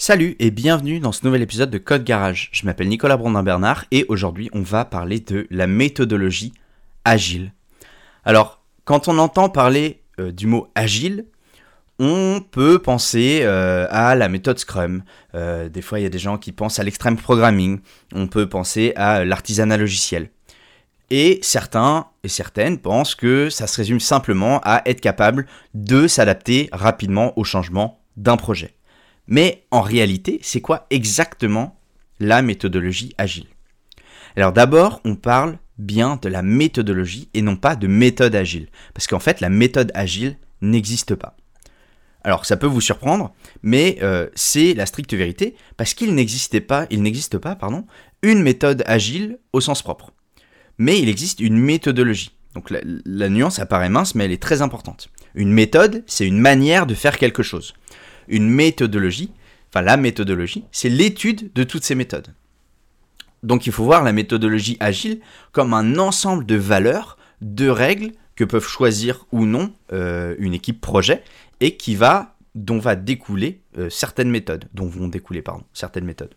Salut et bienvenue dans ce nouvel épisode de Code Garage. Je m'appelle Nicolas Brondin-Bernard et aujourd'hui on va parler de la méthodologie agile. Alors, quand on entend parler euh, du mot agile, on peut penser euh, à la méthode Scrum. Euh, des fois, il y a des gens qui pensent à l'extrême programming. On peut penser à l'artisanat logiciel. Et certains et certaines pensent que ça se résume simplement à être capable de s'adapter rapidement au changement d'un projet. Mais en réalité, c'est quoi exactement la méthodologie agile? Alors d'abord, on parle bien de la méthodologie et non pas de méthode agile. Parce qu'en fait, la méthode agile n'existe pas. Alors ça peut vous surprendre, mais euh, c'est la stricte vérité, parce qu'il n'existait pas, il n'existe pas, pardon, une méthode agile au sens propre. Mais il existe une méthodologie. Donc la, la nuance apparaît mince, mais elle est très importante. Une méthode, c'est une manière de faire quelque chose. Une méthodologie, enfin la méthodologie, c'est l'étude de toutes ces méthodes. Donc il faut voir la méthodologie agile comme un ensemble de valeurs, de règles que peuvent choisir ou non euh, une équipe projet et qui va dont va découler euh, certaines méthodes, dont vont découler certaines méthodes.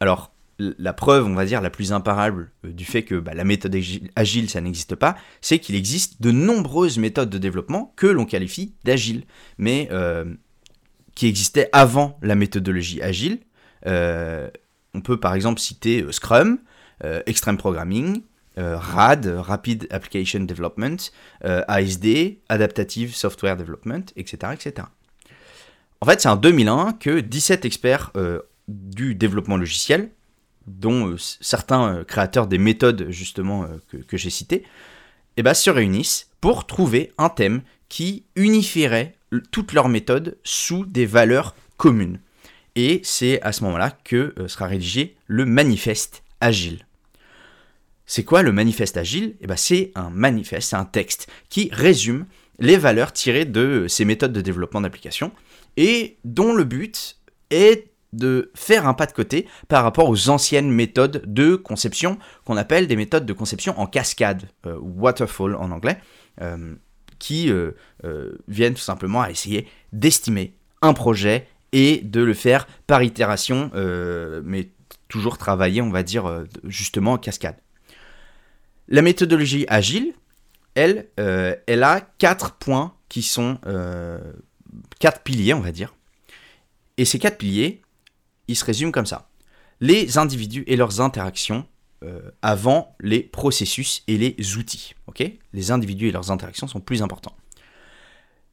Alors la preuve, on va dire, la plus imparable euh, du fait que bah, la méthode agile, ça n'existe pas, c'est qu'il existe de nombreuses méthodes de développement que l'on qualifie d'agile, mais qui existaient avant la méthodologie agile. on peut par exemple citer Scrum, Extreme Programming, euh, RAD, Rapid Application Development, euh, ASD, Adaptative Software Development, etc. etc. En fait, c'est en 2001 que 17 experts euh, du développement logiciel, dont certains créateurs des méthodes justement que, j'ai citées, eh ben, se réunissent pour trouver un thème qui unifierait toutes leurs méthodes sous des valeurs communes. Et c'est à ce moment-là que sera rédigé le manifeste agile. C'est quoi le manifeste agile? Eh ben, C'est un manifeste, c'est un texte qui résume les valeurs tirées de ces méthodes de développement d'application et dont le but est de faire un pas de côté par rapport aux anciennes méthodes de conception qu'on appelle des méthodes de conception en cascade, euh, waterfall en anglais, euh, qui euh, viennent tout simplement à essayer d'estimer un projet et de le faire par itération, mais toujours travailler, on va dire, justement en cascade. La méthodologie agile, elle, euh, elle a quatre points qui sont euh, quatre piliers, on va dire. Et ces quatre piliers, ils se résument comme ça. Les individus et leurs interactions euh, avant les processus et les outils. ok? Les individus et leurs interactions sont plus importants.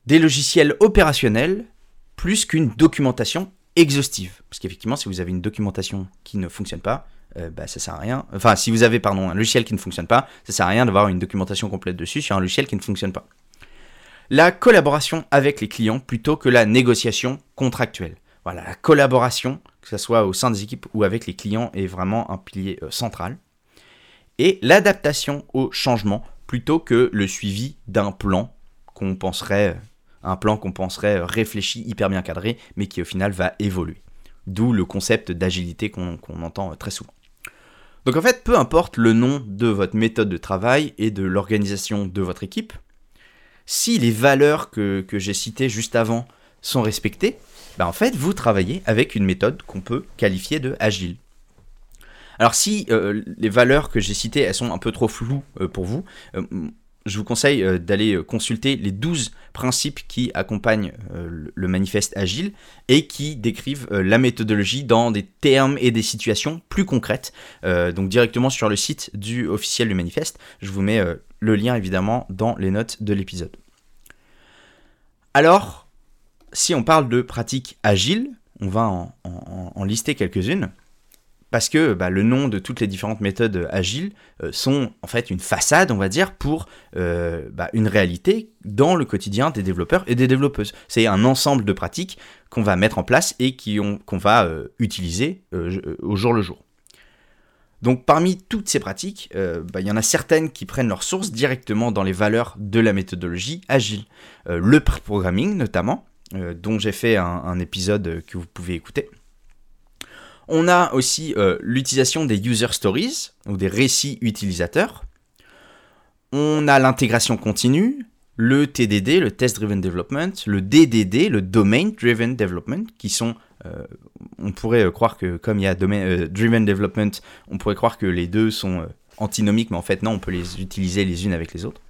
Des logiciels opérationnels plus qu'une documentation exhaustive. Parce qu'effectivement, si vous avez une documentation qui ne fonctionne pas, euh, bah, ça sert à rien. Enfin, si vous avez pardon, un logiciel qui ne fonctionne pas, ça sert à rien d'avoir une documentation complète dessus sur un logiciel qui ne fonctionne pas. La collaboration avec les clients plutôt que la négociation contractuelle. Voilà, la collaboration, que ce soit au sein des équipes ou avec les clients, est vraiment un pilier euh, central. Et l'adaptation au changement plutôt que le suivi d'un plan qu'on penserait, un plan qu'on penserait réfléchi, hyper bien cadré, mais qui au final va évoluer. D'où le concept d'agilité qu'on entend très souvent. Donc en fait, peu importe le nom de votre méthode de travail et de l'organisation de votre équipe, si les valeurs que, j'ai citées juste avant sont respectées, ben en fait, vous travaillez avec une méthode qu'on peut qualifier de agile. Alors si euh, les valeurs que j'ai citées, sont un peu trop floues euh, pour vous, euh, je vous conseille d'aller consulter les 12 principes qui accompagnent le manifeste agile et qui décrivent la méthodologie dans des termes et des situations plus concrètes. donc directement sur le site du officiel du manifeste. Je vous mets le lien évidemment dans les notes de l'épisode. Alors, si on parle de pratiques agiles, on va en lister quelques-unes parce que bah, le nom de toutes les différentes méthodes agiles euh, sont en fait une façade, on va dire, pour euh, bah, une réalité dans le quotidien des développeurs et des développeuses. C'est un ensemble de pratiques qu'on va mettre en place et qu'on va euh, utiliser au jour le jour. Donc parmi toutes ces pratiques, bah, il y en a certaines qui prennent leur source directement dans les valeurs de la méthodologie agile. le programming notamment, dont j'ai fait un épisode que vous pouvez écouter. On a aussi euh, l'utilisation des user stories, ou des récits utilisateurs. On a l'intégration continue, le TDD, le Test Driven Development, le DDD, le Domain Driven Development, qui sont, euh, on pourrait croire que comme il y a domain, euh, Driven Development, on pourrait croire que les deux sont antinomiques, mais en fait non, on peut les utiliser les unes avec les autres.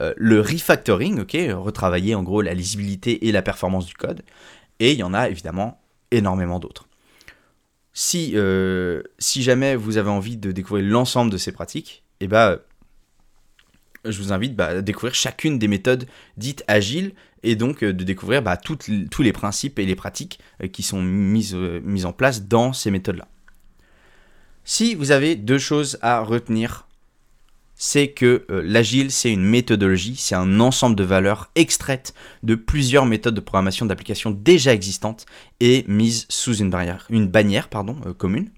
Le refactoring, ok, retravailler en gros la lisibilité et la performance du code. Et il y en a évidemment énormément d'autres. Si, si jamais vous avez envie de découvrir l'ensemble de ces pratiques, eh ben, je vous invite bah, à découvrir chacune des méthodes dites agiles et donc euh, de découvrir bah, tous les principes et les pratiques euh, qui sont mises, euh, mises en place dans ces méthodes-là. Si vous avez deux choses à retenir, c'est que l'agile, c'est une méthodologie, c'est un ensemble de valeurs extraites de plusieurs méthodes de programmation d'applications déjà existantes et mises sous une, barrière, une bannière pardon, commune.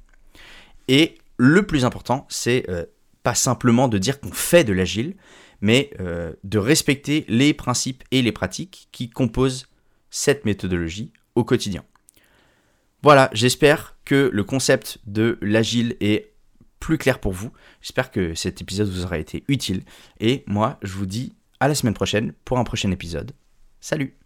Et le plus important, c'est pas simplement de dire qu'on fait de l'agile, mais euh, de respecter les principes et les pratiques qui composent cette méthodologie au quotidien. Voilà, j'espère que le concept de l'agile est plus clair pour vous. J'espère que cet épisode vous aura été utile. Et moi, je vous dis à la semaine prochaine pour un prochain épisode. Salut